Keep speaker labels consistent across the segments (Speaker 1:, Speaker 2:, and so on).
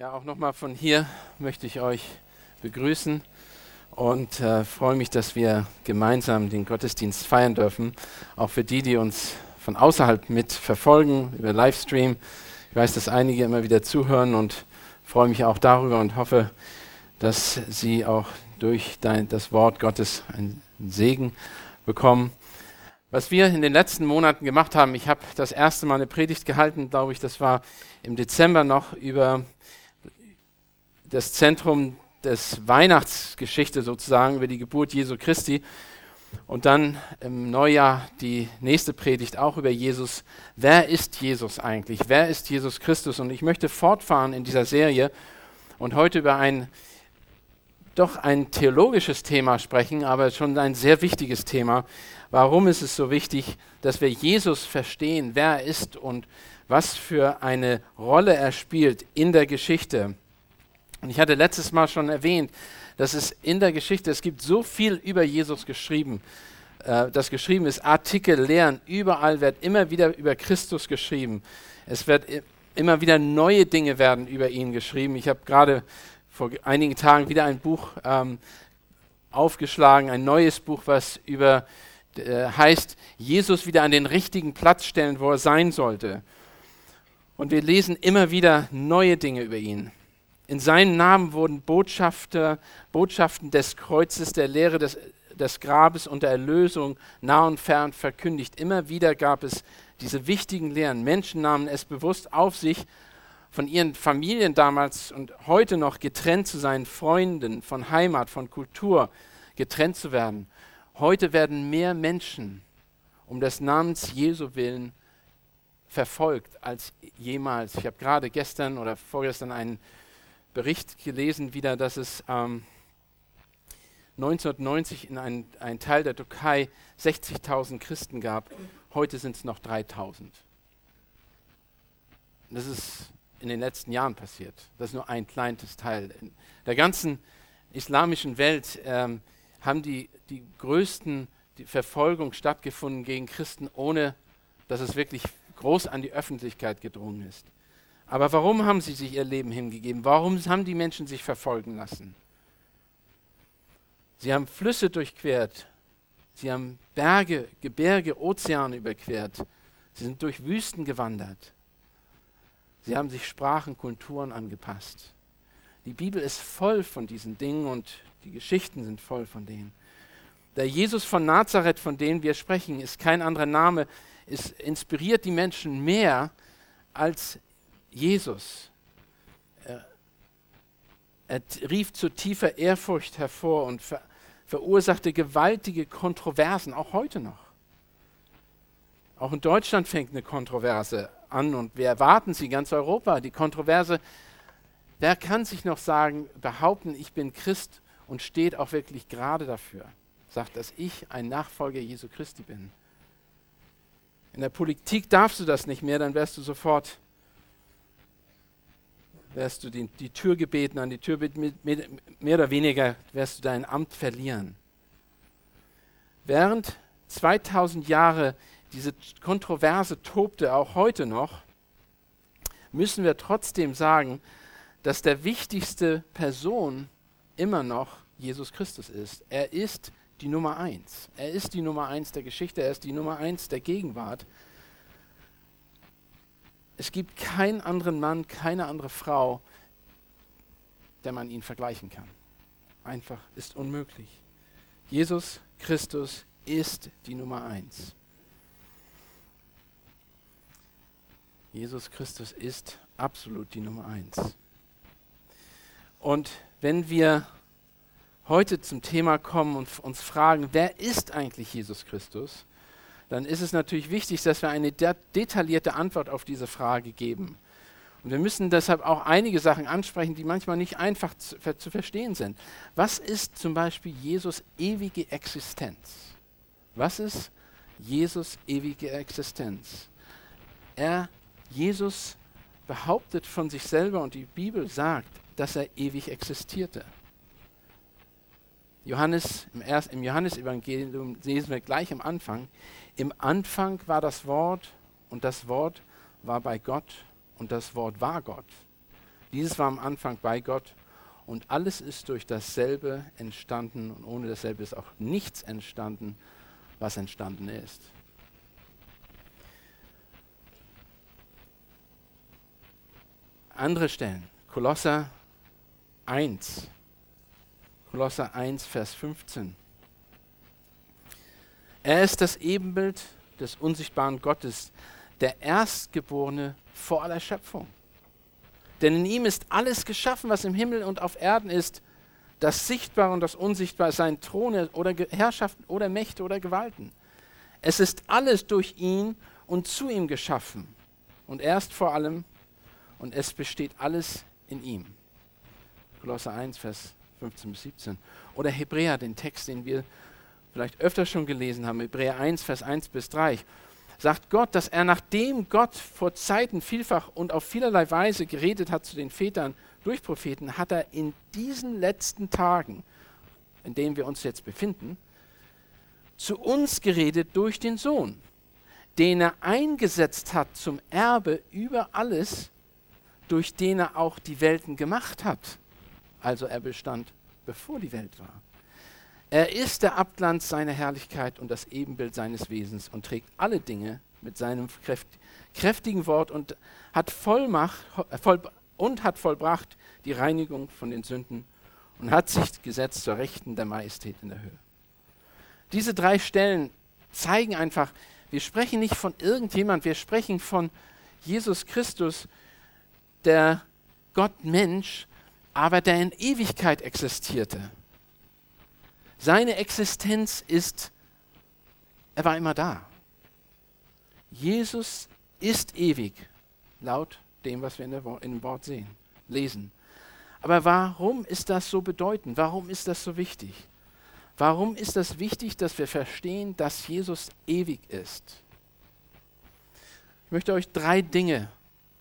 Speaker 1: Ja, auch nochmal von hier möchte ich euch begrüßen und äh, freue mich, dass wir gemeinsam den Gottesdienst feiern dürfen. Auch für die, die uns von außerhalb mit verfolgen über Livestream. Ich weiß, dass einige immer wieder zuhören und freue mich auch darüber und hoffe, dass sie auch durch dein, das Wort Gottes einen Segen bekommen. Was wir in den letzten Monaten gemacht haben, ich habe das erste Mal eine Predigt gehalten, glaube ich, das war im Dezember noch über das Zentrum des Weihnachtsgeschichte sozusagen über die Geburt Jesu Christi. Und dann im Neujahr die nächste Predigt auch über Jesus. Wer ist Jesus eigentlich? Wer ist Jesus Christus? Und ich möchte fortfahren in dieser Serie und heute über ein doch ein theologisches Thema sprechen, aber schon ein sehr wichtiges Thema. Warum ist es so wichtig, dass wir Jesus verstehen, wer er ist und was für eine Rolle er spielt in der Geschichte? Und ich hatte letztes Mal schon erwähnt, dass es in der Geschichte, es gibt so viel über Jesus geschrieben, äh, das geschrieben ist, Artikel, Lehren, überall wird immer wieder über Christus geschrieben. Es wird immer wieder neue Dinge werden über ihn geschrieben. Ich habe gerade vor einigen Tagen wieder ein Buch ähm, aufgeschlagen, ein neues Buch, was über äh, heißt, Jesus wieder an den richtigen Platz stellen, wo er sein sollte. Und wir lesen immer wieder neue Dinge über ihn. In seinem Namen wurden Botschafter, Botschaften des Kreuzes, der Lehre des, des Grabes und der Erlösung nah und fern verkündigt. Immer wieder gab es diese wichtigen Lehren. Menschen nahmen es bewusst auf sich, von ihren Familien damals und heute noch getrennt zu sein, Freunden, von Heimat, von Kultur getrennt zu werden. Heute werden mehr Menschen um des Namens Jesu willen verfolgt als jemals. Ich habe gerade gestern oder vorgestern einen Bericht gelesen wieder, dass es ähm, 1990 in einem ein Teil der Türkei 60.000 Christen gab. Heute sind es noch 3.000. Das ist in den letzten Jahren passiert. Das ist nur ein kleines Teil. In der ganzen islamischen Welt ähm, haben die, die größten die Verfolgung stattgefunden gegen Christen, ohne dass es wirklich groß an die Öffentlichkeit gedrungen ist. Aber warum haben sie sich ihr Leben hingegeben? Warum haben die Menschen sich verfolgen lassen? Sie haben Flüsse durchquert. Sie haben Berge, Gebirge, Ozeane überquert. Sie sind durch Wüsten gewandert. Sie haben sich Sprachen, Kulturen angepasst. Die Bibel ist voll von diesen Dingen und die Geschichten sind voll von denen. Der Jesus von Nazareth, von dem wir sprechen, ist kein anderer Name, es inspiriert die Menschen mehr als Jesus. Er, er rief zu tiefer Ehrfurcht hervor und ver, verursachte gewaltige Kontroversen, auch heute noch. Auch in Deutschland fängt eine Kontroverse an und wir erwarten sie, ganz Europa. Die Kontroverse, wer kann sich noch sagen, behaupten, ich bin Christ und steht auch wirklich gerade dafür, sagt, dass ich ein Nachfolger Jesu Christi bin. In der Politik darfst du das nicht mehr, dann wärst du sofort wärst du die, die Tür gebeten, an die Tür mit, mit, mehr oder weniger wirst du dein Amt verlieren. Während 2000 Jahre diese Kontroverse tobte, auch heute noch, müssen wir trotzdem sagen, dass der wichtigste Person immer noch Jesus Christus ist. Er ist die Nummer eins. Er ist die Nummer eins der Geschichte, er ist die Nummer eins der Gegenwart. Es gibt keinen anderen Mann, keine andere Frau, der man ihn vergleichen kann. Einfach ist unmöglich. Jesus Christus ist die Nummer eins. Jesus Christus ist absolut die Nummer eins. Und wenn wir heute zum Thema kommen und uns fragen, wer ist eigentlich Jesus Christus, dann ist es natürlich wichtig, dass wir eine de detaillierte Antwort auf diese Frage geben. Und wir müssen deshalb auch einige Sachen ansprechen, die manchmal nicht einfach zu, zu verstehen sind. Was ist zum Beispiel Jesus ewige Existenz? Was ist Jesus ewige Existenz? Er, Jesus behauptet von sich selber und die Bibel sagt, dass er ewig existierte. Johannes, im, Erst, im Johannesevangelium lesen wir gleich am Anfang, im Anfang war das Wort und das Wort war bei Gott und das Wort war Gott. Dieses war am Anfang bei Gott und alles ist durch dasselbe entstanden und ohne dasselbe ist auch nichts entstanden, was entstanden ist. Andere Stellen, Kolosser 1, Kolosser 1, Vers 15. Er ist das Ebenbild des unsichtbaren Gottes, der Erstgeborene vor aller Schöpfung. Denn in ihm ist alles geschaffen, was im Himmel und auf Erden ist, das Sichtbare und das Unsichtbare, sein Throne oder Herrschaften oder Mächte oder Gewalten. Es ist alles durch ihn und zu ihm geschaffen. Und er ist vor allem und es besteht alles in ihm. Kolosser 1, Vers 15 bis 17. Oder Hebräer, den Text, den wir vielleicht öfter schon gelesen haben, Hebräer 1, Vers 1 bis 3 sagt Gott, dass er, nachdem Gott vor Zeiten vielfach und auf vielerlei Weise geredet hat zu den Vätern durch Propheten, hat er in diesen letzten Tagen, in denen wir uns jetzt befinden, zu uns geredet durch den Sohn, den er eingesetzt hat zum Erbe über alles, durch den er auch die Welten gemacht hat. Also er bestand, bevor die Welt war. Er ist der Abglanz seiner Herrlichkeit und das Ebenbild seines Wesens und trägt alle Dinge mit seinem kräftigen Wort und hat Vollmacht voll, und hat vollbracht die Reinigung von den Sünden und hat sich gesetzt zur Rechten der Majestät in der Höhe. Diese drei Stellen zeigen einfach, wir sprechen nicht von irgendjemand, wir sprechen von Jesus Christus, der Gott Mensch, aber der in Ewigkeit existierte seine Existenz ist, er war immer da. Jesus ist ewig, laut dem, was wir in, der, in dem Wort sehen, lesen. Aber warum ist das so bedeutend? Warum ist das so wichtig? Warum ist das wichtig, dass wir verstehen, dass Jesus ewig ist? Ich möchte euch drei Dinge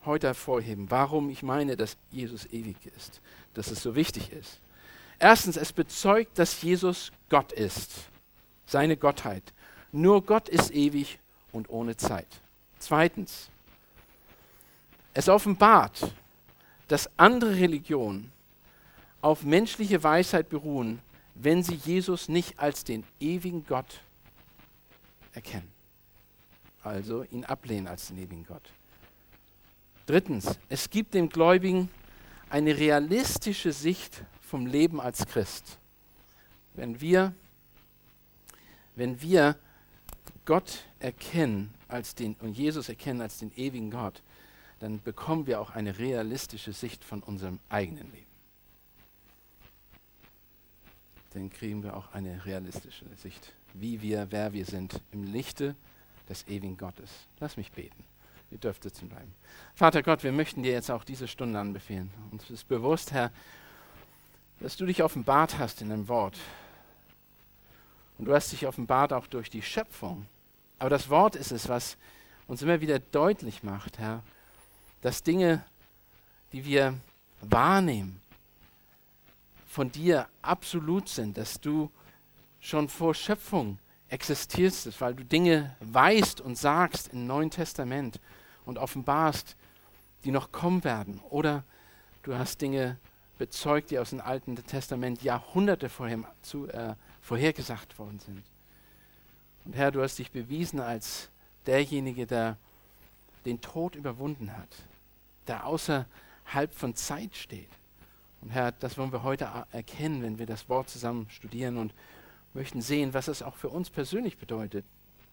Speaker 1: heute hervorheben, warum ich meine, dass Jesus ewig ist, dass es so wichtig ist. Erstens, es bezeugt, dass Jesus Gott ist, seine Gottheit. Nur Gott ist ewig und ohne Zeit. Zweitens, es offenbart, dass andere Religionen auf menschliche Weisheit beruhen, wenn sie Jesus nicht als den ewigen Gott erkennen. Also ihn ablehnen als den ewigen Gott. Drittens, es gibt dem Gläubigen eine realistische Sicht vom Leben als Christ. Wenn wir, wenn wir Gott erkennen als den und Jesus erkennen als den ewigen Gott, dann bekommen wir auch eine realistische Sicht von unserem eigenen Leben. Dann kriegen wir auch eine realistische Sicht, wie wir, wer wir sind im Lichte des ewigen Gottes. Lass mich beten. Ihr dürft sitzen bleiben. Vater Gott, wir möchten dir jetzt auch diese Stunde anbefehlen. Uns ist bewusst, Herr, dass du dich offenbart hast in dem Wort. Und du hast dich offenbart auch durch die Schöpfung. Aber das Wort ist es, was uns immer wieder deutlich macht, Herr, dass Dinge, die wir wahrnehmen, von dir absolut sind, dass du schon vor Schöpfung existierst, weil du Dinge weißt und sagst im Neuen Testament und offenbarst, die noch kommen werden. Oder du hast Dinge bezeugt, die aus dem Alten Testament Jahrhunderte vorher, zu, äh, vorhergesagt worden sind. Und Herr, du hast dich bewiesen als derjenige, der den Tod überwunden hat, der außerhalb von Zeit steht. Und Herr, das wollen wir heute erkennen, wenn wir das Wort zusammen studieren und möchten sehen, was es auch für uns persönlich bedeutet.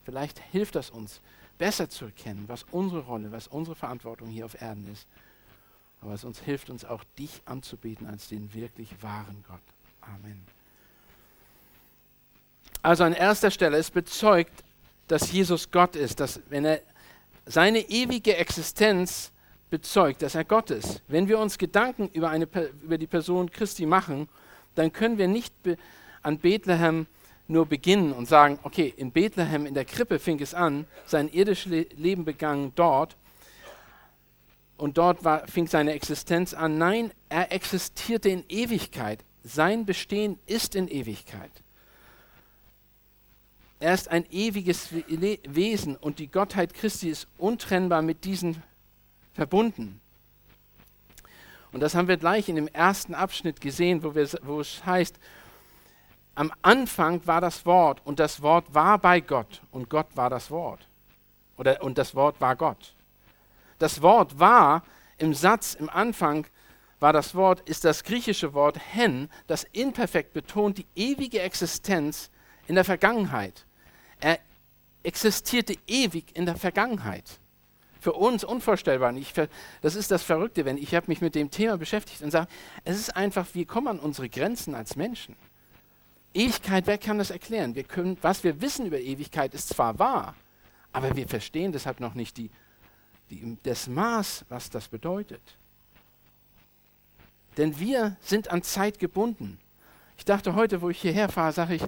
Speaker 1: Vielleicht hilft das uns, besser zu erkennen, was unsere Rolle, was unsere Verantwortung hier auf Erden ist aber es uns hilft uns auch, dich anzubeten als den wirklich wahren Gott. Amen. Also an erster Stelle, es bezeugt, dass Jesus Gott ist, dass wenn er seine ewige Existenz bezeugt, dass er Gott ist. Wenn wir uns Gedanken über, eine, über die Person Christi machen, dann können wir nicht an Bethlehem nur beginnen und sagen, okay, in Bethlehem, in der Krippe fing es an, sein irdisches Leben begann dort und dort war, fing seine Existenz an. Nein, er existierte in Ewigkeit. Sein Bestehen ist in Ewigkeit. Er ist ein ewiges Wesen und die Gottheit Christi ist untrennbar mit diesen verbunden. Und das haben wir gleich in dem ersten Abschnitt gesehen, wo, wir, wo es heißt, am Anfang war das Wort und das Wort war bei Gott und Gott war das Wort. Oder, und das Wort war Gott. Das Wort war im Satz, im Anfang war das Wort, ist das griechische Wort hen, das imperfekt betont die ewige Existenz in der Vergangenheit. Er existierte ewig in der Vergangenheit. Für uns unvorstellbar. Ich, das ist das Verrückte, wenn ich habe mich mit dem Thema beschäftigt und sage, es ist einfach, wir kommen an unsere Grenzen als Menschen. Ewigkeit, wer kann das erklären? Wir können, was wir wissen über Ewigkeit ist zwar wahr, aber wir verstehen deshalb noch nicht die, die, das Maß, was das bedeutet. Denn wir sind an Zeit gebunden. Ich dachte heute, wo ich hierher fahre, sage ich,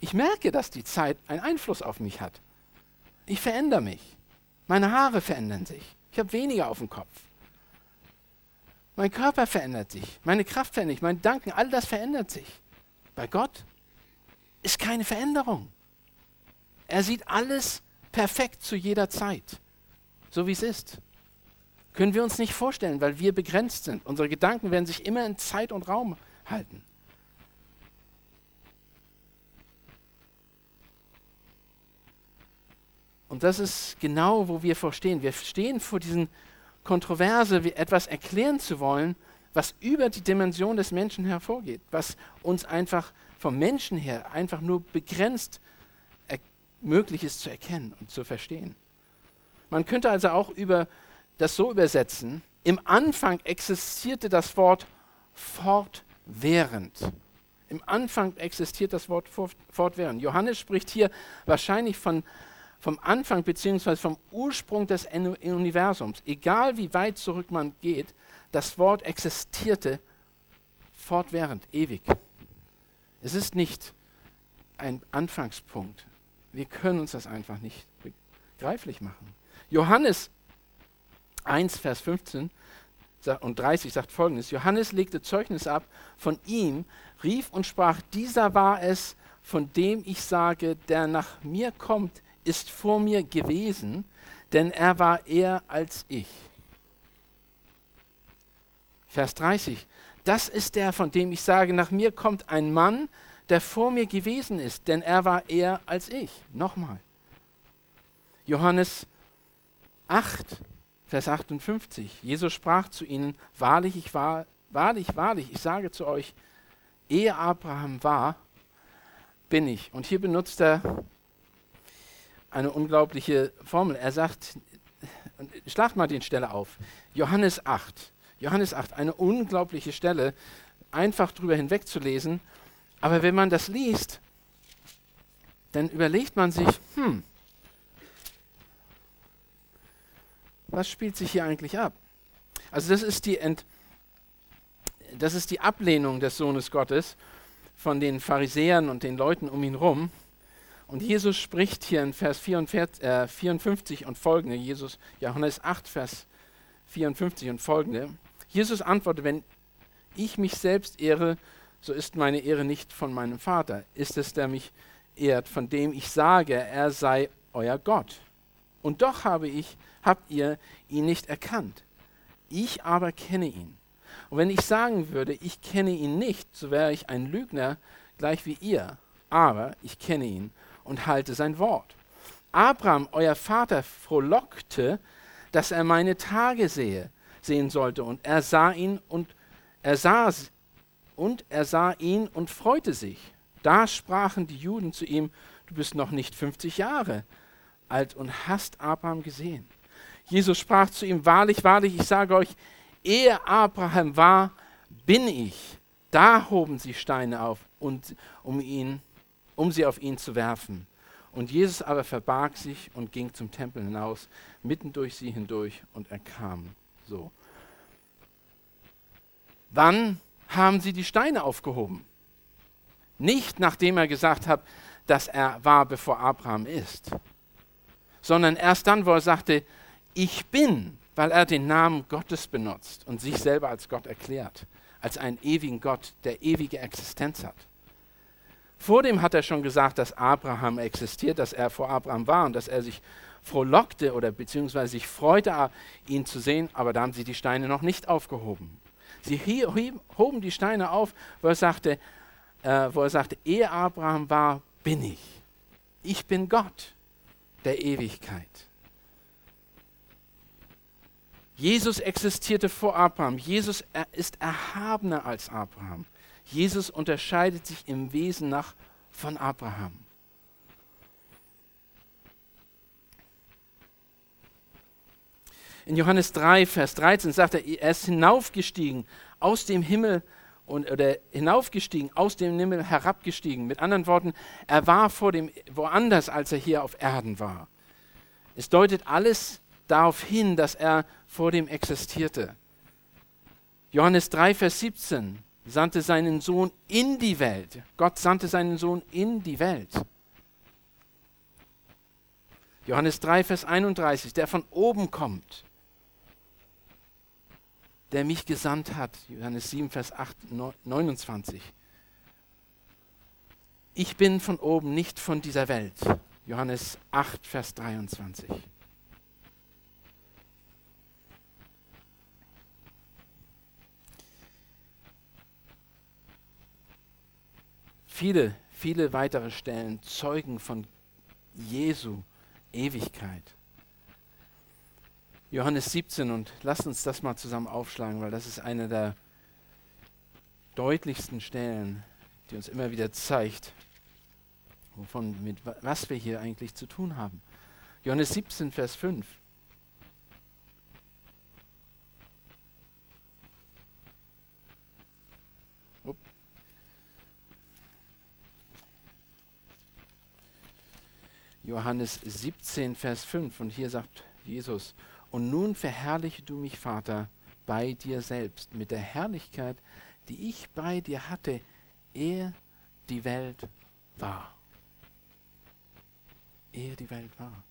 Speaker 1: ich merke, dass die Zeit einen Einfluss auf mich hat. Ich verändere mich. Meine Haare verändern sich. Ich habe weniger auf dem Kopf. Mein Körper verändert sich. Meine Kraft verändert sich. Mein Danken, all das verändert sich. Bei Gott ist keine Veränderung. Er sieht alles perfekt zu jeder Zeit, so wie es ist. Können wir uns nicht vorstellen, weil wir begrenzt sind. Unsere Gedanken werden sich immer in Zeit und Raum halten. Und das ist genau, wo wir vorstehen. Wir stehen vor diesen Kontroverse, etwas erklären zu wollen, was über die Dimension des Menschen hervorgeht, was uns einfach vom Menschen her einfach nur begrenzt möglich ist zu erkennen und zu verstehen. Man könnte also auch über das so übersetzen, im Anfang existierte das Wort fortwährend. Im Anfang existiert das Wort fortwährend. Johannes spricht hier wahrscheinlich von, vom Anfang bzw. vom Ursprung des Universums. Egal wie weit zurück man geht, das Wort existierte fortwährend, ewig. Es ist nicht ein Anfangspunkt. Wir können uns das einfach nicht begreiflich machen. Johannes 1, Vers 15 und 30 sagt folgendes: Johannes legte Zeugnis ab von ihm, rief und sprach: Dieser war es, von dem ich sage, der nach mir kommt, ist vor mir gewesen, denn er war eher als ich. Vers 30. Das ist der, von dem ich sage, nach mir kommt ein Mann, der vor mir gewesen ist, denn er war eher als ich. Nochmal. Johannes 8, Vers 58. Jesus sprach zu ihnen, wahrlich, ich war, wahrlich, wahrlich, ich sage zu euch, ehe Abraham war, bin ich. Und hier benutzt er eine unglaubliche Formel. Er sagt, schlagt mal den Stelle auf. Johannes 8. Johannes 8, eine unglaubliche Stelle, einfach drüber hinwegzulesen. Aber wenn man das liest, dann überlegt man sich, hm, was spielt sich hier eigentlich ab? Also das ist die, Ent, das ist die Ablehnung des Sohnes Gottes von den Pharisäern und den Leuten um ihn herum. Und Jesus spricht hier in Vers 44, äh, 54 und folgende, Jesus, Johannes 8, Vers 54 und folgende. Jesus antwortet, wenn ich mich selbst ehre, so ist meine Ehre nicht von meinem Vater. Ist es, der mich ehrt, von dem ich sage, er sei euer Gott. Und doch habe ich habt ihr ihn nicht erkannt. Ich aber kenne ihn. Und wenn ich sagen würde, ich kenne ihn nicht, so wäre ich ein Lügner, gleich wie ihr. Aber ich kenne ihn und halte sein Wort. Abraham, euer Vater, frohlockte, dass er meine Tage sehe, sehen sollte. Und er sah ihn und er sah und er sah ihn und freute sich. Da sprachen die Juden zu ihm: Du bist noch nicht 50 Jahre alt und hast Abraham gesehen. Jesus sprach zu ihm, wahrlich, wahrlich, ich sage euch, ehe Abraham war, bin ich. Da hoben sie Steine auf, und, um, ihn, um sie auf ihn zu werfen. Und Jesus aber verbarg sich und ging zum Tempel hinaus, mitten durch sie hindurch, und er kam so. Wann haben sie die Steine aufgehoben? Nicht nachdem er gesagt hat, dass er war, bevor Abraham ist, sondern erst dann, wo er sagte, ich bin, weil er den Namen Gottes benutzt und sich selber als Gott erklärt, als einen ewigen Gott, der ewige Existenz hat. Vor dem hat er schon gesagt, dass Abraham existiert, dass er vor Abraham war und dass er sich frohlockte oder beziehungsweise sich freute, ihn zu sehen, aber da haben sie die Steine noch nicht aufgehoben. Sie hoben die Steine auf, wo er sagte, äh, wo er sagte, ehe Abraham war, bin ich. Ich bin Gott der Ewigkeit. Jesus existierte vor Abraham. Jesus ist erhabener als Abraham. Jesus unterscheidet sich im Wesen nach von Abraham. In Johannes 3, Vers 13 sagt er, er ist hinaufgestiegen aus dem Himmel und, oder hinaufgestiegen, aus dem Himmel herabgestiegen. Mit anderen Worten, er war vor dem, woanders, als er hier auf Erden war. Es deutet alles darauf hin, dass er vor dem existierte. Johannes 3, Vers 17 sandte seinen Sohn in die Welt. Gott sandte seinen Sohn in die Welt. Johannes 3, Vers 31, der von oben kommt der mich gesandt hat. Johannes 7, Vers 8, 29. Ich bin von oben, nicht von dieser Welt. Johannes 8, Vers 23. Viele, viele weitere Stellen zeugen von Jesu Ewigkeit. Johannes 17 und lasst uns das mal zusammen aufschlagen, weil das ist eine der deutlichsten Stellen, die uns immer wieder zeigt, wovon, mit was wir hier eigentlich zu tun haben. Johannes 17, Vers 5. Johannes 17, Vers 5. Und hier sagt Jesus, und nun verherrliche du mich, Vater, bei dir selbst, mit der Herrlichkeit, die ich bei dir hatte, ehe die Welt war. Ehe die Welt war.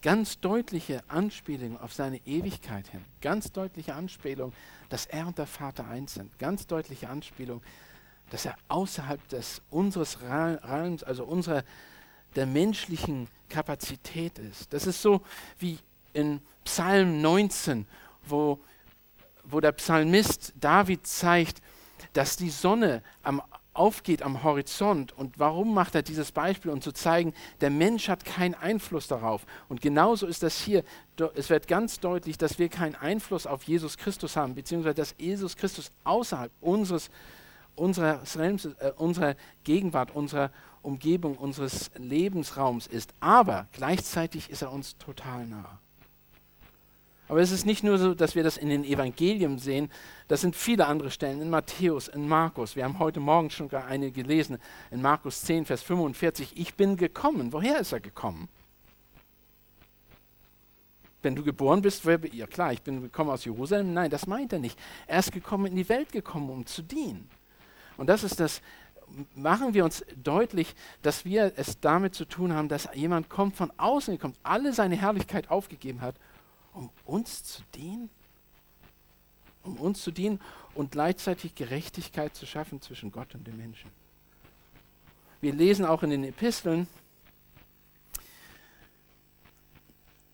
Speaker 1: Ganz deutliche Anspielung auf seine Ewigkeit hin. Ganz deutliche Anspielung, dass er und der Vater eins sind. Ganz deutliche Anspielung, dass er außerhalb des unseres Realms, also unserer der menschlichen Kapazität ist. Das ist so wie in Psalm 19, wo, wo der Psalmist David zeigt, dass die Sonne am, aufgeht am Horizont. Und warum macht er dieses Beispiel? Um zu zeigen, der Mensch hat keinen Einfluss darauf. Und genauso ist das hier. Es wird ganz deutlich, dass wir keinen Einfluss auf Jesus Christus haben, beziehungsweise dass Jesus Christus außerhalb unseres, unserer, äh, unserer Gegenwart, unserer Umgebung, unseres Lebensraums ist. Aber gleichzeitig ist er uns total nah. Aber es ist nicht nur so, dass wir das in den Evangelien sehen, das sind viele andere Stellen, in Matthäus, in Markus. Wir haben heute Morgen schon gar eine gelesen, in Markus 10, Vers 45. Ich bin gekommen. Woher ist er gekommen? Wenn du geboren bist, ja klar, ich bin gekommen aus Jerusalem. Nein, das meint er nicht. Er ist gekommen, in die Welt gekommen, um zu dienen. Und das ist das, machen wir uns deutlich, dass wir es damit zu tun haben, dass jemand kommt von außen gekommen, alle seine Herrlichkeit aufgegeben hat um uns zu dienen? Um uns zu dienen und gleichzeitig Gerechtigkeit zu schaffen zwischen Gott und den Menschen. Wir lesen auch in den Episteln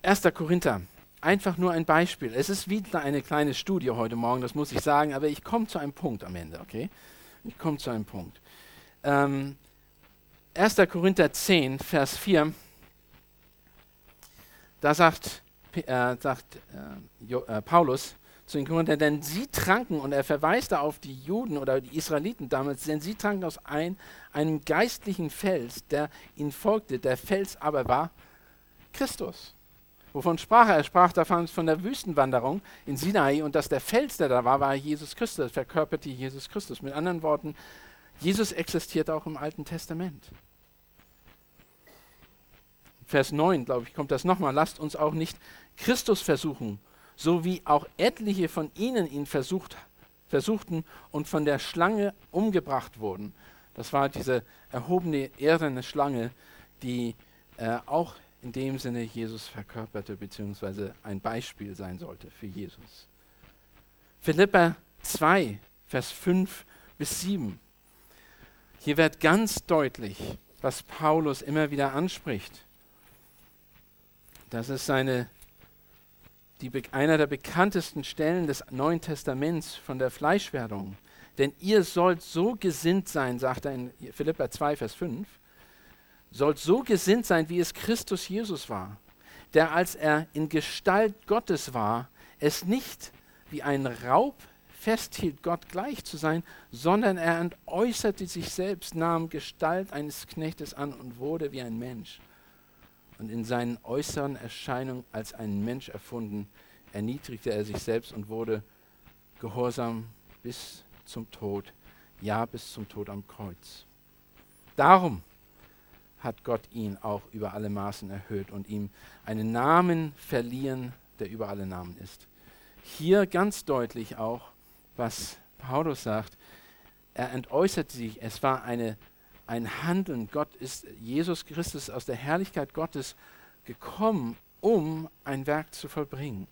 Speaker 1: 1. Korinther, einfach nur ein Beispiel. Es ist wieder eine kleine Studie heute Morgen, das muss ich sagen, aber ich komme zu einem Punkt am Ende, okay? Ich komme zu einem Punkt. Ähm, 1. Korinther 10, Vers 4, da sagt äh, sagt äh, äh, Paulus zu den Korinthern, denn sie tranken, und er verweist da auf die Juden oder die Israeliten damals, denn sie tranken aus ein, einem geistlichen Fels, der ihnen folgte. Der Fels aber war Christus. Wovon sprach er? Er sprach davon von der Wüstenwanderung in Sinai und dass der Fels, der da war, war Jesus Christus, verkörperte Jesus Christus. Mit anderen Worten, Jesus existiert auch im Alten Testament. Vers 9, glaube ich, kommt das nochmal. Lasst uns auch nicht Christus versuchen, so wie auch etliche von ihnen ihn versucht, versuchten und von der Schlange umgebracht wurden. Das war diese erhobene, ehrene Schlange, die äh, auch in dem Sinne Jesus verkörperte, beziehungsweise ein Beispiel sein sollte für Jesus. Philippa 2, Vers 5 bis 7. Hier wird ganz deutlich, was Paulus immer wieder anspricht. Das ist seine die, einer der bekanntesten Stellen des Neuen Testaments von der Fleischwerdung. Denn ihr sollt so gesinnt sein, sagt er in Philippa 2, Vers 5, sollt so gesinnt sein, wie es Christus Jesus war, der als er in Gestalt Gottes war, es nicht wie ein Raub festhielt, Gott gleich zu sein, sondern er entäußerte sich selbst, nahm Gestalt eines Knechtes an und wurde wie ein Mensch. Und in seinen äußeren Erscheinungen als ein Mensch erfunden, erniedrigte er sich selbst und wurde gehorsam bis zum Tod, ja bis zum Tod am Kreuz. Darum hat Gott ihn auch über alle Maßen erhöht und ihm einen Namen verliehen, der über alle Namen ist. Hier ganz deutlich auch, was Paulus sagt. Er entäußerte sich, es war eine, ein Handeln. Gott ist, Jesus Christus aus der Herrlichkeit Gottes gekommen, um ein Werk zu vollbringen,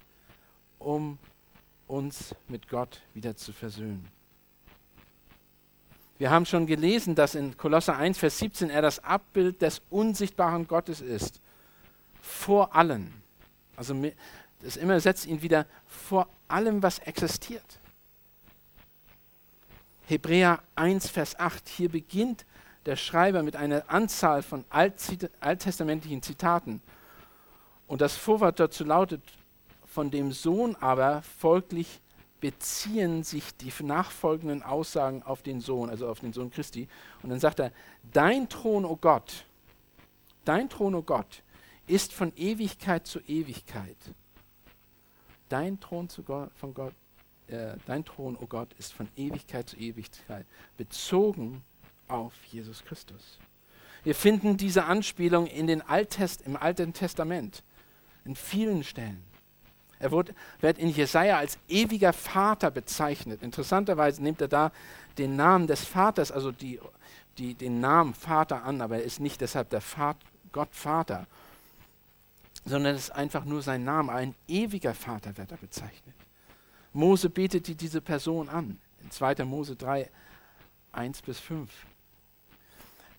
Speaker 1: um uns mit Gott wieder zu versöhnen. Wir haben schon gelesen, dass in Kolosser 1, Vers 17 er das Abbild des unsichtbaren Gottes ist. Vor allen. Also das immer setzt ihn wieder vor allem, was existiert. Hebräer 1, Vers 8. Hier beginnt der Schreiber mit einer Anzahl von alttestamentlichen Zitaten. Und das Vorwort dazu lautet, von dem Sohn aber folglich beziehen sich die nachfolgenden Aussagen auf den Sohn, also auf den Sohn Christi. Und dann sagt er, dein Thron, o oh Gott, dein Thron, o oh Gott, ist von Ewigkeit zu Ewigkeit. Dein Thron zu Gott, von Gott, äh, dein Thron, o oh Gott, ist von Ewigkeit zu Ewigkeit, bezogen auf Jesus Christus. Wir finden diese Anspielung in den Alttest, im Alten Testament, in vielen Stellen. Er wird, wird in Jesaja als ewiger Vater bezeichnet. Interessanterweise nimmt er da den Namen des Vaters, also die, die, den Namen Vater an, aber er ist nicht deshalb der Vater, Gott Vater, sondern es ist einfach nur sein Name. Ein ewiger Vater wird er bezeichnet. Mose betet diese Person an. In 2. Mose 3, 1 bis 5.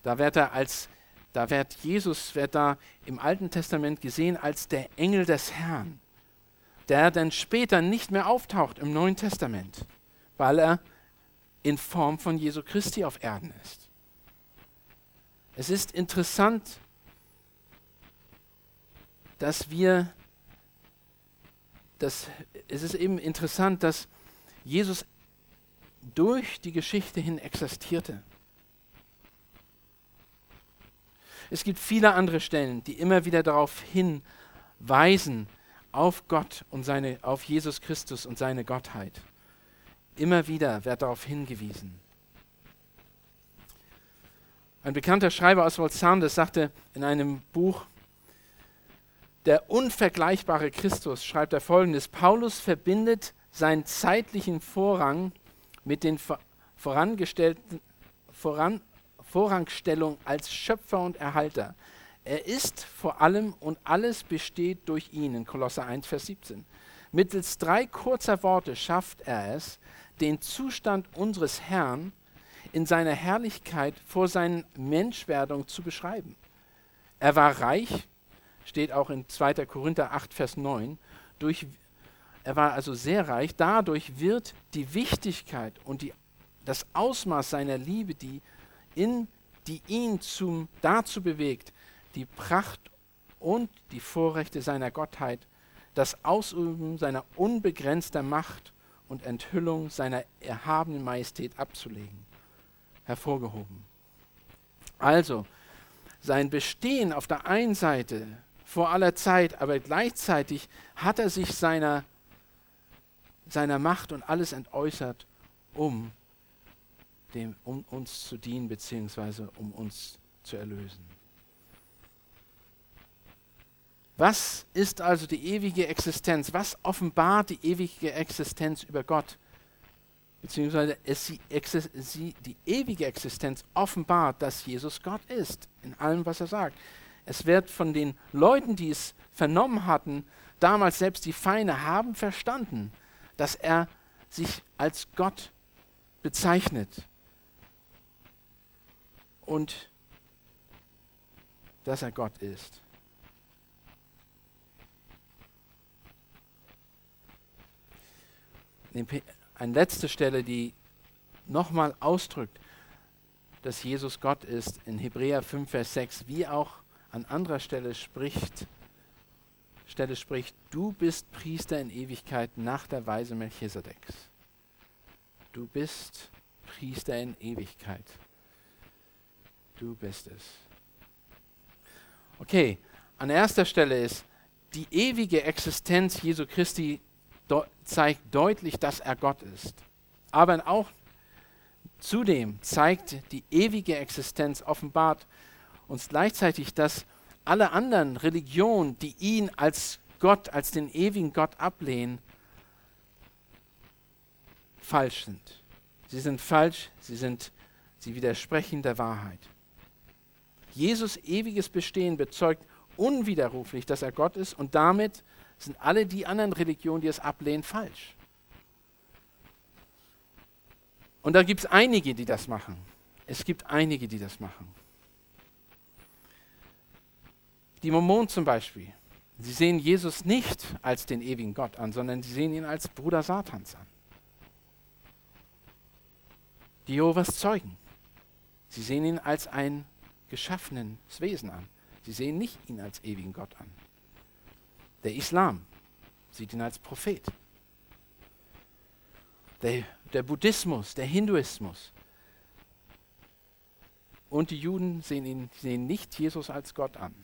Speaker 1: Da wird er als, da wird Jesus, wird da im Alten Testament gesehen als der Engel des Herrn der dann später nicht mehr auftaucht im Neuen Testament, weil er in Form von Jesu Christi auf Erden ist. Es ist interessant, dass wir, dass, es ist eben interessant, dass Jesus durch die Geschichte hin existierte. Es gibt viele andere Stellen, die immer wieder darauf hinweisen, auf Gott und seine, auf Jesus Christus und seine Gottheit. Immer wieder wird darauf hingewiesen. Ein bekannter Schreiber Oswald Sanders sagte in einem Buch, der unvergleichbare Christus, schreibt er folgendes, Paulus verbindet seinen zeitlichen Vorrang mit den vorangestellten Voran, Vorrangstellung als Schöpfer und Erhalter. Er ist vor allem und alles besteht durch ihn in Kolosser 1, Vers 17. Mittels drei kurzer Worte schafft er es, den Zustand unseres Herrn in seiner Herrlichkeit vor seinen Menschwerdung zu beschreiben. Er war reich, steht auch in 2. Korinther 8, Vers 9. Durch, er war also sehr reich. Dadurch wird die Wichtigkeit und die, das Ausmaß seiner Liebe, die, in, die ihn zum, dazu bewegt, die Pracht und die Vorrechte seiner Gottheit, das Ausüben seiner unbegrenzten Macht und Enthüllung seiner erhabenen Majestät abzulegen, hervorgehoben. Also, sein Bestehen auf der einen Seite vor aller Zeit, aber gleichzeitig hat er sich seiner, seiner Macht und alles entäußert, um, dem, um uns zu dienen, beziehungsweise um uns zu erlösen. Was ist also die ewige Existenz? Was offenbart die ewige Existenz über Gott? Beziehungsweise sie, sie, die ewige Existenz offenbart, dass Jesus Gott ist, in allem, was er sagt. Es wird von den Leuten, die es vernommen hatten, damals selbst die Feinde haben verstanden, dass er sich als Gott bezeichnet und dass er Gott ist. eine letzte Stelle, die nochmal ausdrückt, dass Jesus Gott ist, in Hebräer 5, Vers 6, wie auch an anderer Stelle spricht, Stelle spricht, du bist Priester in Ewigkeit nach der Weise Melchisedeks. Du bist Priester in Ewigkeit. Du bist es. Okay, an erster Stelle ist, die ewige Existenz Jesu Christi zeigt deutlich, dass er Gott ist. Aber auch zudem zeigt die ewige Existenz, offenbart uns gleichzeitig, dass alle anderen Religionen, die ihn als Gott, als den ewigen Gott ablehnen, falsch sind. Sie sind falsch, sie, sind, sie widersprechen der Wahrheit. Jesus ewiges Bestehen bezeugt unwiderruflich, dass er Gott ist und damit sind alle die anderen Religionen, die es ablehnen, falsch. Und da gibt es einige, die das machen. Es gibt einige, die das machen. Die Mormonen zum Beispiel, sie sehen Jesus nicht als den ewigen Gott an, sondern sie sehen ihn als Bruder Satans an. Die Jehovas Zeugen, sie sehen ihn als ein geschaffenes Wesen an. Sie sehen nicht ihn als ewigen Gott an. Der Islam sieht ihn als Prophet. Der, der Buddhismus, der Hinduismus und die Juden sehen, ihn, sehen nicht Jesus als Gott an.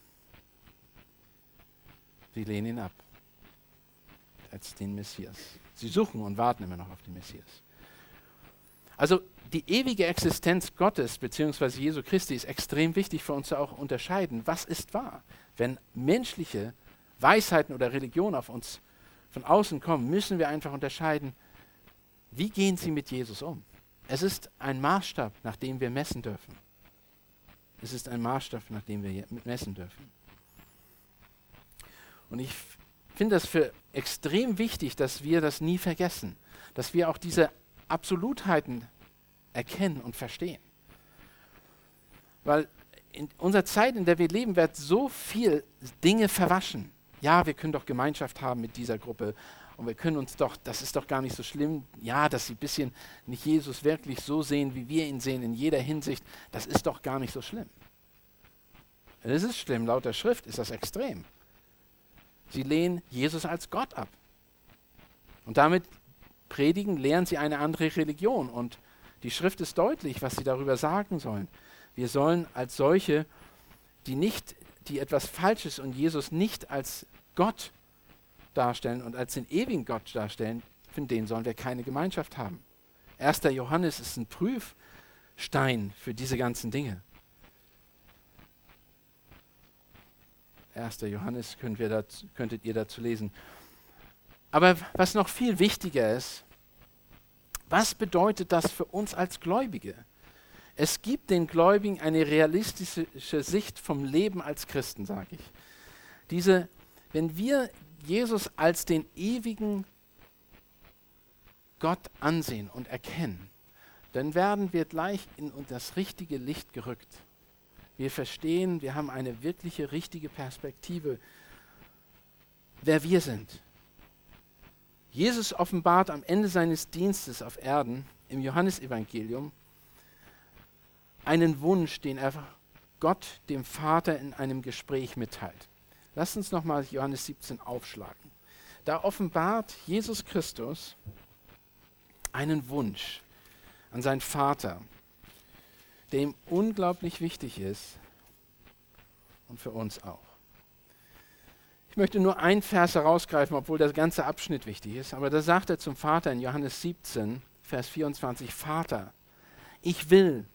Speaker 1: Sie lehnen ihn ab als den Messias. Sie suchen und warten immer noch auf den Messias. Also die ewige Existenz Gottes bzw. Jesu Christi ist extrem wichtig für uns zu auch unterscheiden, was ist wahr. Wenn menschliche Weisheiten oder Religion auf uns von außen kommen, müssen wir einfach unterscheiden, wie gehen sie mit Jesus um. Es ist ein Maßstab, nach dem wir messen dürfen. Es ist ein Maßstab, nach dem wir messen dürfen. Und ich finde das für extrem wichtig, dass wir das nie vergessen, dass wir auch diese Absolutheiten erkennen und verstehen. Weil in unserer Zeit, in der wir leben, wird so viel Dinge verwaschen. Ja, wir können doch Gemeinschaft haben mit dieser Gruppe und wir können uns doch, das ist doch gar nicht so schlimm. Ja, dass sie ein bisschen nicht Jesus wirklich so sehen, wie wir ihn sehen, in jeder Hinsicht, das ist doch gar nicht so schlimm. Es ist schlimm, laut der Schrift ist das extrem. Sie lehnen Jesus als Gott ab. Und damit predigen, lehren sie eine andere Religion. Und die Schrift ist deutlich, was sie darüber sagen sollen. Wir sollen als solche, die nicht, die etwas Falsches und Jesus nicht als Gott darstellen und als den ewigen Gott darstellen, von denen sollen wir keine Gemeinschaft haben. Erster Johannes ist ein Prüfstein für diese ganzen Dinge. 1. Johannes dazu, könntet ihr dazu lesen. Aber was noch viel wichtiger ist, was bedeutet das für uns als Gläubige? Es gibt den Gläubigen eine realistische Sicht vom Leben als Christen, sage ich. Diese, wenn wir Jesus als den ewigen Gott ansehen und erkennen, dann werden wir gleich in das richtige Licht gerückt. Wir verstehen, wir haben eine wirkliche, richtige Perspektive, wer wir sind. Jesus offenbart am Ende seines Dienstes auf Erden im Johannesevangelium einen Wunsch, den er Gott, dem Vater, in einem Gespräch mitteilt. Lasst uns nochmal Johannes 17 aufschlagen. Da offenbart Jesus Christus einen Wunsch an seinen Vater der ihm unglaublich wichtig ist und für uns auch. Ich möchte nur einen Vers herausgreifen, obwohl der ganze Abschnitt wichtig ist. Aber da sagt er zum Vater in Johannes 17, Vers 24, Vater, ich will,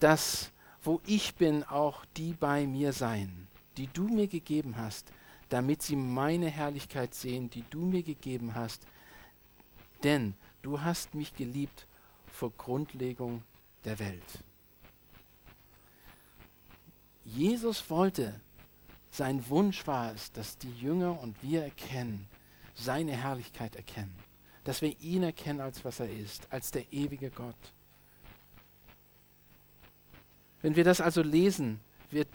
Speaker 1: dass wo ich bin, auch die bei mir sein, die du mir gegeben hast, damit sie meine Herrlichkeit sehen, die du mir gegeben hast. Denn du hast mich geliebt vor Grundlegung der Welt. Jesus wollte, sein Wunsch war es, dass die Jünger und wir erkennen, seine Herrlichkeit erkennen, dass wir ihn erkennen als was er ist, als der ewige Gott. Wenn wir das also lesen, wird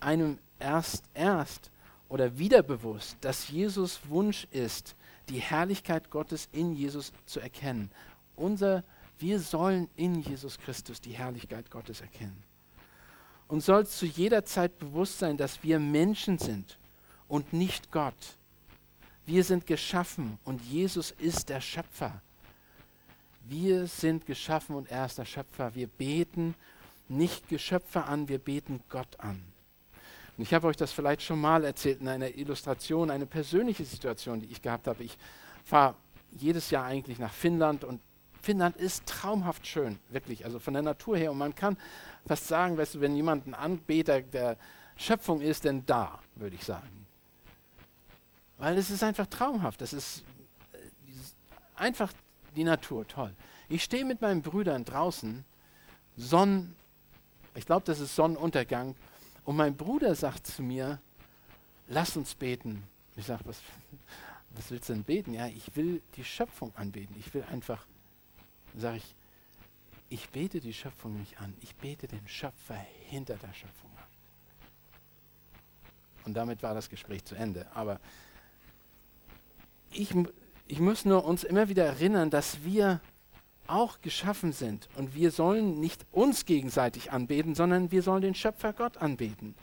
Speaker 1: einem erst, erst oder wieder bewusst, dass Jesus Wunsch ist, die Herrlichkeit Gottes in Jesus zu erkennen. Unser, wir sollen in Jesus Christus die Herrlichkeit Gottes erkennen. Und soll zu jeder Zeit bewusst sein, dass wir Menschen sind und nicht Gott. Wir sind geschaffen und Jesus ist der Schöpfer. Wir sind geschaffen und er ist der Schöpfer. Wir beten nicht Geschöpfe an, wir beten Gott an. Und ich habe euch das vielleicht schon mal erzählt in einer Illustration, eine persönliche Situation, die ich gehabt habe. Ich fahre jedes Jahr eigentlich nach Finnland und Finnland ist traumhaft schön, wirklich, also von der Natur her. Und man kann fast sagen, weißt du, wenn jemand ein Anbeter der Schöpfung ist, denn da, würde ich sagen. Weil es ist einfach traumhaft. Das ist äh, einfach die Natur, toll. Ich stehe mit meinen Brüdern draußen, Sonnen, ich glaube, das ist Sonnenuntergang, und mein Bruder sagt zu mir, lass uns beten. Ich sage, was, was willst du denn beten? Ja, ich will die Schöpfung anbeten. Ich will einfach, sage ich, ich bete die Schöpfung nicht an. Ich bete den Schöpfer hinter der Schöpfung an. Und damit war das Gespräch zu Ende. Aber ich, ich muss nur uns immer wieder erinnern, dass wir auch geschaffen sind. Und wir sollen nicht uns gegenseitig anbeten, sondern wir sollen den Schöpfer Gott anbeten.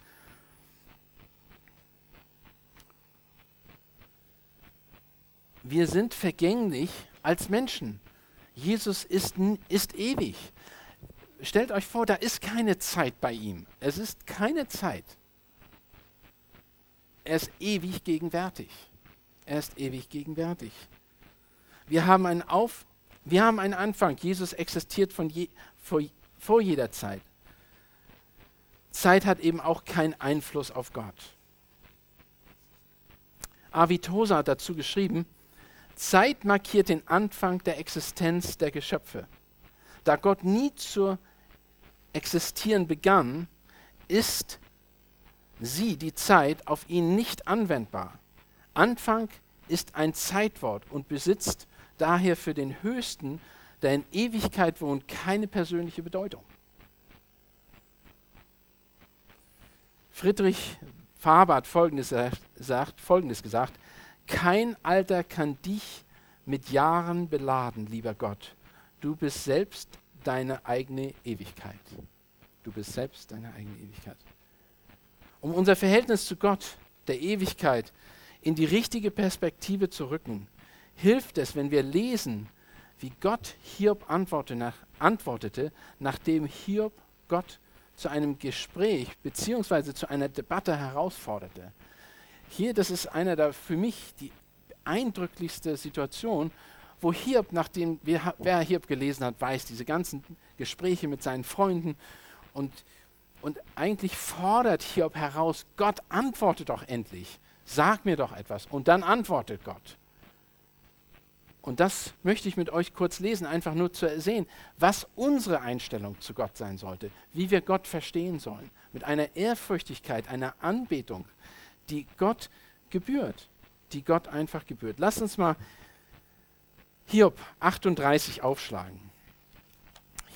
Speaker 1: Wir sind vergänglich als Menschen. Jesus ist, ist ewig. Stellt euch vor, da ist keine Zeit bei ihm. Es ist keine Zeit. Er ist ewig gegenwärtig. Er ist ewig gegenwärtig. Wir haben einen Auf wir haben einen Anfang. Jesus existiert von je, vor, vor jeder Zeit. Zeit hat eben auch keinen Einfluss auf Gott. Avi Tosa hat dazu geschrieben, Zeit markiert den Anfang der Existenz der Geschöpfe. Da Gott nie zu existieren begann, ist sie, die Zeit, auf ihn nicht anwendbar. Anfang ist ein Zeitwort und besitzt daher für den Höchsten, der in Ewigkeit wohnt, keine persönliche Bedeutung. Friedrich Faber hat Folgendes, gesagt, Folgendes gesagt, kein Alter kann dich mit Jahren beladen, lieber Gott. Du bist selbst deine eigene Ewigkeit. Du bist selbst deine eigene Ewigkeit. Um unser Verhältnis zu Gott, der Ewigkeit, in die richtige Perspektive zu rücken, hilft es, wenn wir lesen, wie Gott Hiob antwortete, nach, antwortete nachdem Hiob Gott zu einem Gespräch bzw. zu einer Debatte herausforderte. Hier, das ist einer der für mich die eindrücklichste Situation, wo Hiob, nachdem wer, Hiob gelesen hat, weiß, diese ganzen Gespräche mit seinen Freunden und, und eigentlich fordert Hiob heraus, Gott antworte doch endlich, sag mir doch etwas. Und dann antwortet Gott. Und das möchte ich mit euch kurz lesen, einfach nur zu sehen, was unsere Einstellung zu Gott sein sollte, wie wir Gott verstehen sollen, mit einer Ehrfürchtigkeit, einer Anbetung, die Gott gebührt, die Gott einfach gebührt. Lass uns mal Hiob 38 aufschlagen.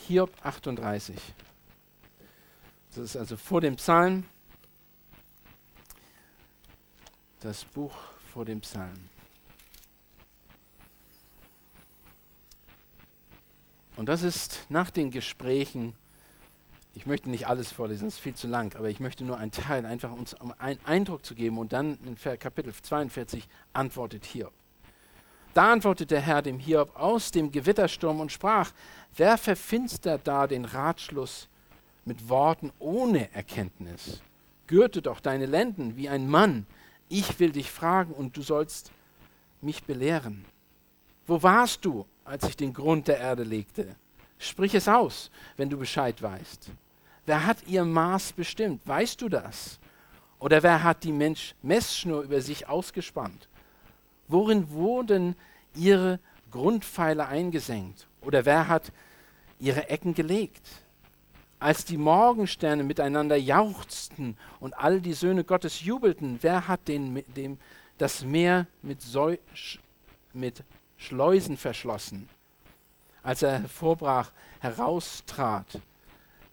Speaker 1: Hiob 38. Das ist also vor dem Psalm, das Buch vor dem Psalm. Und das ist nach den Gesprächen, ich möchte nicht alles vorlesen, das ist viel zu lang, aber ich möchte nur einen Teil, einfach uns um einen Eindruck zu geben. Und dann in Kapitel 42 antwortet Hiob. Da antwortet der Herr dem Hiob aus dem Gewittersturm und sprach, wer verfinstert da den Ratschluss mit Worten ohne Erkenntnis? Gürte doch deine Lenden wie ein Mann. Ich will dich fragen und du sollst mich belehren. Wo warst du, als ich den Grund der Erde legte. Sprich es aus, wenn du Bescheid weißt. Wer hat ihr Maß bestimmt? Weißt du das? Oder wer hat die Mensch Messschnur über sich ausgespannt? Worin wurden ihre Grundpfeiler eingesenkt? Oder wer hat ihre Ecken gelegt? Als die Morgensterne miteinander jauchzten und all die Söhne Gottes jubelten, wer hat den, dem, das Meer mit, Säu mit Schleusen verschlossen, als er hervorbrach, heraustrat,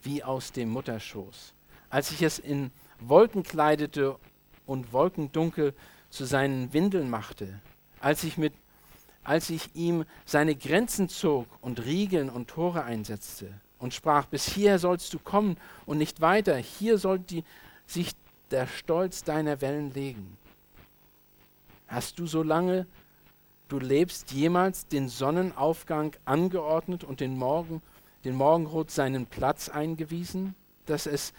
Speaker 1: wie aus dem Mutterschoß. Als ich es in Wolken kleidete und Wolkendunkel zu seinen Windeln machte, als ich mit als ich ihm seine Grenzen zog und Riegeln und Tore einsetzte und sprach, bis hierher sollst du kommen und nicht weiter, hier soll die, sich der Stolz deiner Wellen legen. Hast du so lange du lebst jemals den Sonnenaufgang angeordnet und den, Morgen, den Morgenrot seinen Platz eingewiesen, dass es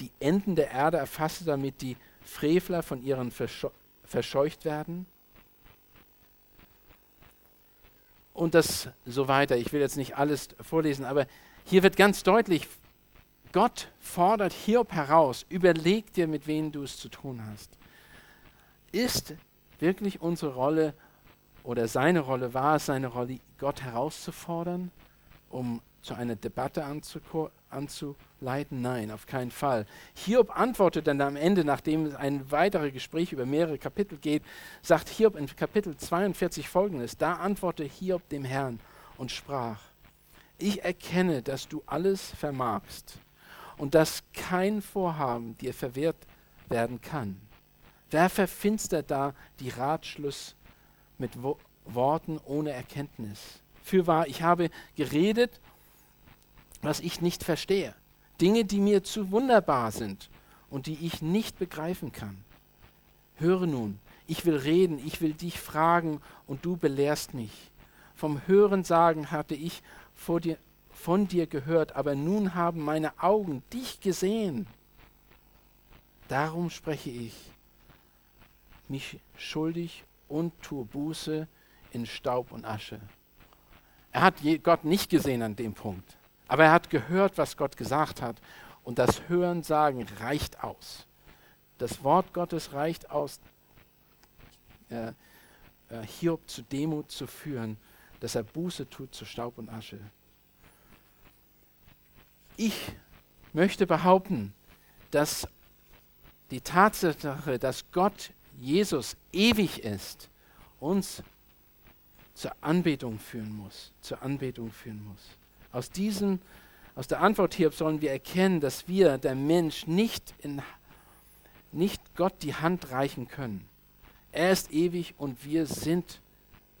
Speaker 1: die Enden der Erde erfasste, damit die Frevler von ihren Verscheu verscheucht werden? Und das so weiter. Ich will jetzt nicht alles vorlesen, aber hier wird ganz deutlich, Gott fordert Hiob heraus, überleg dir, mit wem du es zu tun hast. Ist wirklich unsere Rolle oder seine Rolle war es, seine Rolle Gott herauszufordern, um zu einer Debatte anzuleiten? Nein, auf keinen Fall. Hiob antwortet dann am Ende, nachdem es ein weiteres Gespräch über mehrere Kapitel geht, sagt Hiob in Kapitel 42 folgendes: Da antwortete Hiob dem Herrn und sprach: Ich erkenne, dass du alles vermagst und dass kein Vorhaben dir verwehrt werden kann. Wer verfinstert da die Ratschluss mit Wo Worten ohne Erkenntnis? Fürwahr, ich habe geredet, was ich nicht verstehe. Dinge, die mir zu wunderbar sind und die ich nicht begreifen kann. Höre nun, ich will reden, ich will dich fragen und du belehrst mich. Vom Hörensagen hatte ich dir, von dir gehört, aber nun haben meine Augen dich gesehen. Darum spreche ich mich schuldig und tue Buße in Staub und Asche. Er hat Gott nicht gesehen an dem Punkt, aber er hat gehört, was Gott gesagt hat und das Hören sagen reicht aus. Das Wort Gottes reicht aus, äh, äh, Hiob zu Demut zu führen, dass er Buße tut zu Staub und Asche. Ich möchte behaupten, dass die Tatsache, dass Gott Jesus ewig ist, uns zur Anbetung führen muss, zur Anbetung führen muss. Aus diesem, aus der Antwort hier sollen wir erkennen, dass wir, der Mensch, nicht, in, nicht Gott die Hand reichen können. Er ist ewig und wir sind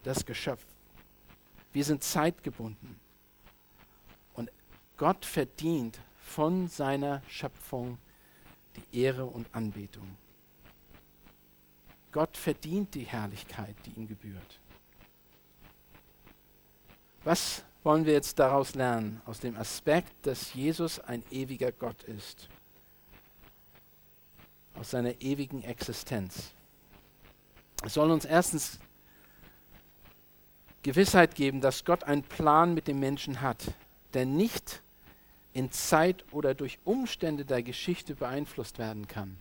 Speaker 1: das Geschöpf. Wir sind zeitgebunden. Und Gott verdient von seiner Schöpfung die Ehre und Anbetung. Gott verdient die Herrlichkeit, die ihm gebührt. Was wollen wir jetzt daraus lernen? Aus dem Aspekt, dass Jesus ein ewiger Gott ist. Aus seiner ewigen Existenz. Es soll uns erstens Gewissheit geben, dass Gott einen Plan mit dem Menschen hat, der nicht in Zeit oder durch Umstände der Geschichte beeinflusst werden kann.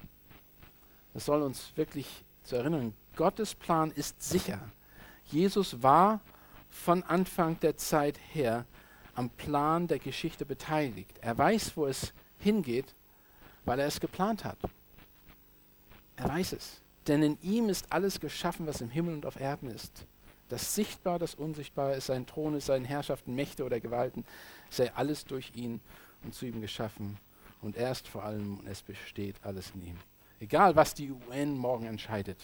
Speaker 1: Das soll uns wirklich zur Erinnerung, Gottes Plan ist sicher. Jesus war von Anfang der Zeit her am Plan der Geschichte beteiligt. Er weiß, wo es hingeht, weil er es geplant hat. Er weiß es. Denn in ihm ist alles geschaffen, was im Himmel und auf Erden ist. Das Sichtbare, das Unsichtbare ist sein Thron, ist seine Herrschaften, Mächte oder Gewalten, sei alles durch ihn und zu ihm geschaffen. Und er ist vor allem und es besteht alles in ihm. Egal, was die UN morgen entscheidet,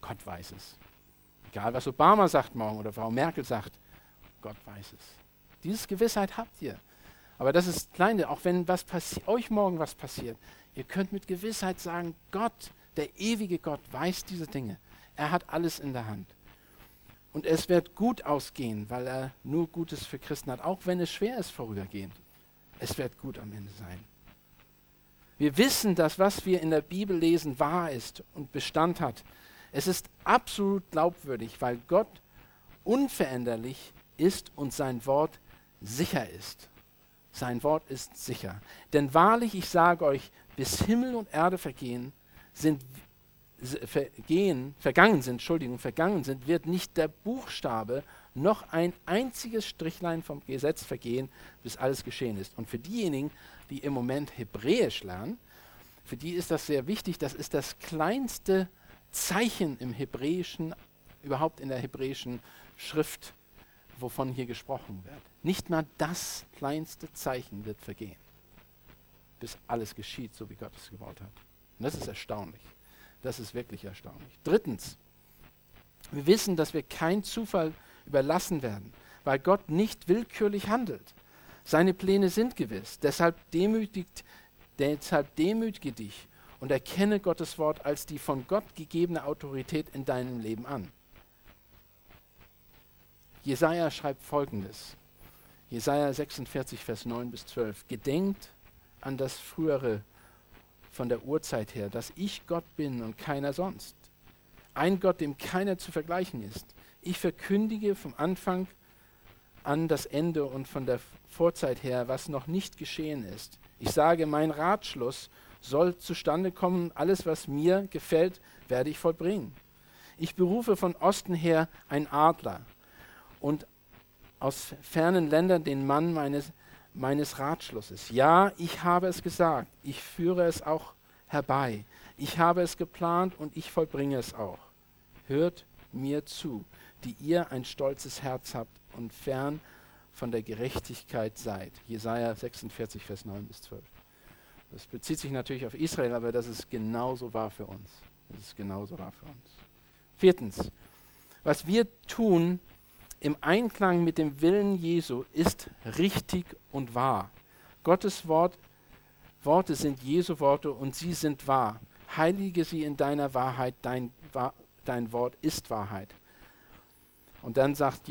Speaker 1: Gott weiß es. Egal, was Obama sagt morgen oder Frau Merkel sagt, Gott weiß es. Diese Gewissheit habt ihr. Aber das ist kleine, auch wenn was euch morgen was passiert, ihr könnt mit Gewissheit sagen, Gott, der ewige Gott, weiß diese Dinge. Er hat alles in der Hand. Und es wird gut ausgehen, weil er nur Gutes für Christen hat, auch wenn es schwer ist vorübergehend. Es wird gut am Ende sein. Wir wissen, dass was wir in der Bibel lesen wahr ist und Bestand hat. Es ist absolut glaubwürdig, weil Gott unveränderlich ist und sein Wort sicher ist. Sein Wort ist sicher. Denn wahrlich, ich sage euch, bis Himmel und Erde vergehen, sind vergehen, vergangen sind, Entschuldigung, vergangen sind, wird nicht der Buchstabe noch ein einziges Strichlein vom Gesetz vergehen, bis alles geschehen ist. Und für diejenigen, die im Moment Hebräisch lernen, für die ist das sehr wichtig. Das ist das kleinste Zeichen im Hebräischen, überhaupt in der hebräischen Schrift, wovon hier gesprochen wird. Nicht mal das kleinste Zeichen wird vergehen, bis alles geschieht, so wie Gott es gewollt hat. Und das ist erstaunlich. Das ist wirklich erstaunlich. Drittens, wir wissen, dass wir keinen Zufall überlassen werden, weil Gott nicht willkürlich handelt. Seine Pläne sind gewiss. Deshalb, demütigt, deshalb demütige dich und erkenne Gottes Wort als die von Gott gegebene Autorität in deinem Leben an. Jesaja schreibt folgendes: Jesaja 46, Vers 9 bis 12. Gedenkt an das frühere von der Urzeit her, dass ich Gott bin und keiner sonst. Ein Gott, dem keiner zu vergleichen ist. Ich verkündige vom Anfang an das Ende und von der Vorzeit her, was noch nicht geschehen ist. Ich sage, mein Ratschluss soll zustande kommen, alles, was mir gefällt, werde ich vollbringen. Ich berufe von Osten her ein Adler und aus fernen Ländern den Mann meines, meines Ratschlusses. Ja, ich habe es gesagt, ich führe es auch herbei. Ich habe es geplant und ich vollbringe es auch. Hört mir zu, die ihr ein stolzes Herz habt und fern von der Gerechtigkeit seid. Jesaja 46, Vers 9 bis 12. Das bezieht sich natürlich auf Israel, aber das ist genauso wahr für uns. Das ist genauso wahr für uns. Viertens, was wir tun im Einklang mit dem Willen Jesu ist richtig und wahr. Gottes Wort, Worte sind Jesu Worte und sie sind wahr. Heilige sie in deiner Wahrheit, dein, dein Wort ist Wahrheit. Und dann sagt,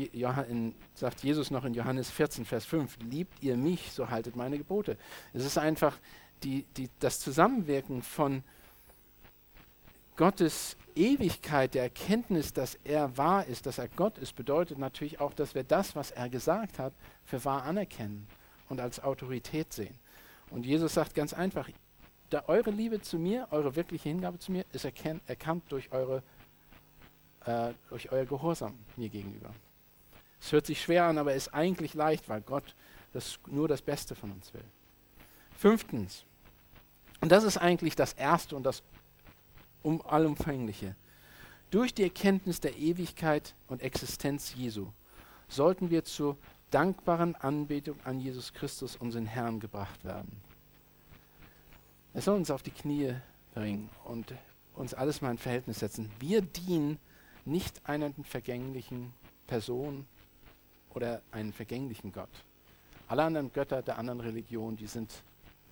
Speaker 1: sagt, Jesus noch in Johannes 14, Vers 5, liebt ihr mich, so haltet meine Gebote. Es ist einfach die, die, das Zusammenwirken von Gottes Ewigkeit, der Erkenntnis, dass er wahr ist, dass er Gott ist, bedeutet natürlich auch, dass wir das, was er gesagt hat, für wahr anerkennen und als Autorität sehen. Und Jesus sagt ganz einfach, da eure Liebe zu mir, eure wirkliche Hingabe zu mir, ist erkannt, erkannt durch eure äh, durch euer Gehorsam mir gegenüber. Es hört sich schwer an, aber ist eigentlich leicht, weil Gott das, nur das Beste von uns will. Fünftens, und das ist eigentlich das Erste und das um allumfängliche. Durch die Erkenntnis der Ewigkeit und Existenz Jesu sollten wir zur dankbaren Anbetung an Jesus Christus, unseren Herrn, gebracht werden. Es soll uns auf die Knie bringen und uns alles mal in Verhältnis setzen. Wir dienen nicht einer vergänglichen Person oder einen vergänglichen Gott. Alle anderen Götter der anderen Religionen, die sind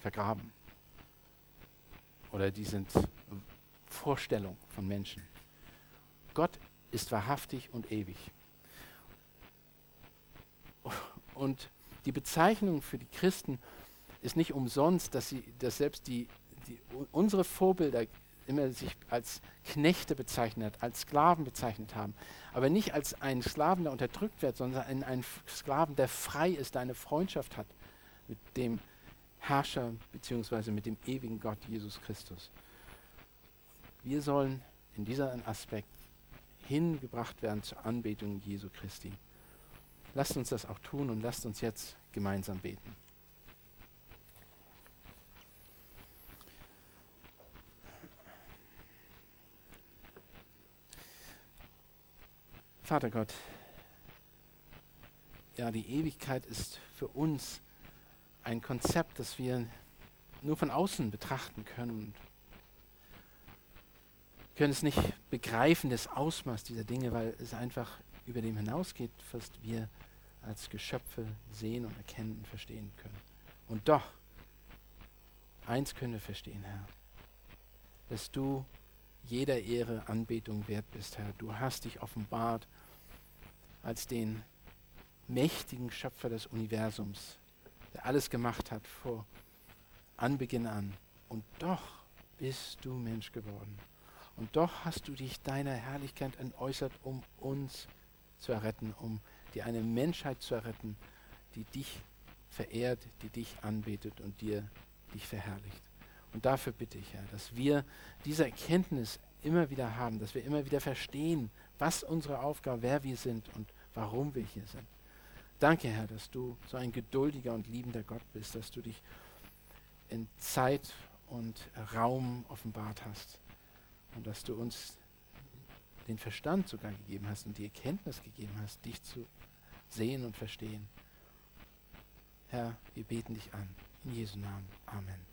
Speaker 1: vergraben. Oder die sind Vorstellung von Menschen. Gott ist wahrhaftig und ewig. Und die Bezeichnung für die Christen ist nicht umsonst, dass, sie, dass selbst die, die, unsere Vorbilder immer sich als Knechte bezeichnet, als Sklaven bezeichnet haben. Aber nicht als einen Sklaven, der unterdrückt wird, sondern einen, einen Sklaven, der frei ist, der eine Freundschaft hat mit dem Herrscher bzw. mit dem ewigen Gott Jesus Christus. Wir sollen in diesem Aspekt hingebracht werden zur Anbetung Jesu Christi. Lasst uns das auch tun und lasst uns jetzt gemeinsam beten. Vater Gott, ja, die Ewigkeit ist für uns ein Konzept, das wir nur von außen betrachten können. Wir können es nicht begreifen, das Ausmaß dieser Dinge, weil es einfach über dem hinausgeht, was wir als Geschöpfe sehen und erkennen und verstehen können. Und doch, eins können wir verstehen, Herr, dass du jeder Ehre, Anbetung wert bist, Herr. Du hast dich offenbart als den mächtigen Schöpfer des Universums, der alles gemacht hat vor Anbeginn an. Und doch bist du Mensch geworden. Und doch hast du dich deiner Herrlichkeit entäußert, um uns zu erretten, um dir eine Menschheit zu erretten, die dich verehrt, die dich anbetet und dir dich verherrlicht. Und dafür bitte ich, Herr, dass wir diese Erkenntnis immer wieder haben, dass wir immer wieder verstehen, was unsere Aufgabe, wer wir sind und warum wir hier sind. Danke, Herr, dass du so ein geduldiger und liebender Gott bist, dass du dich in Zeit und Raum offenbart hast und dass du uns den Verstand sogar gegeben hast und die Erkenntnis gegeben hast, dich zu sehen und verstehen. Herr, wir beten dich an. In Jesu Namen. Amen.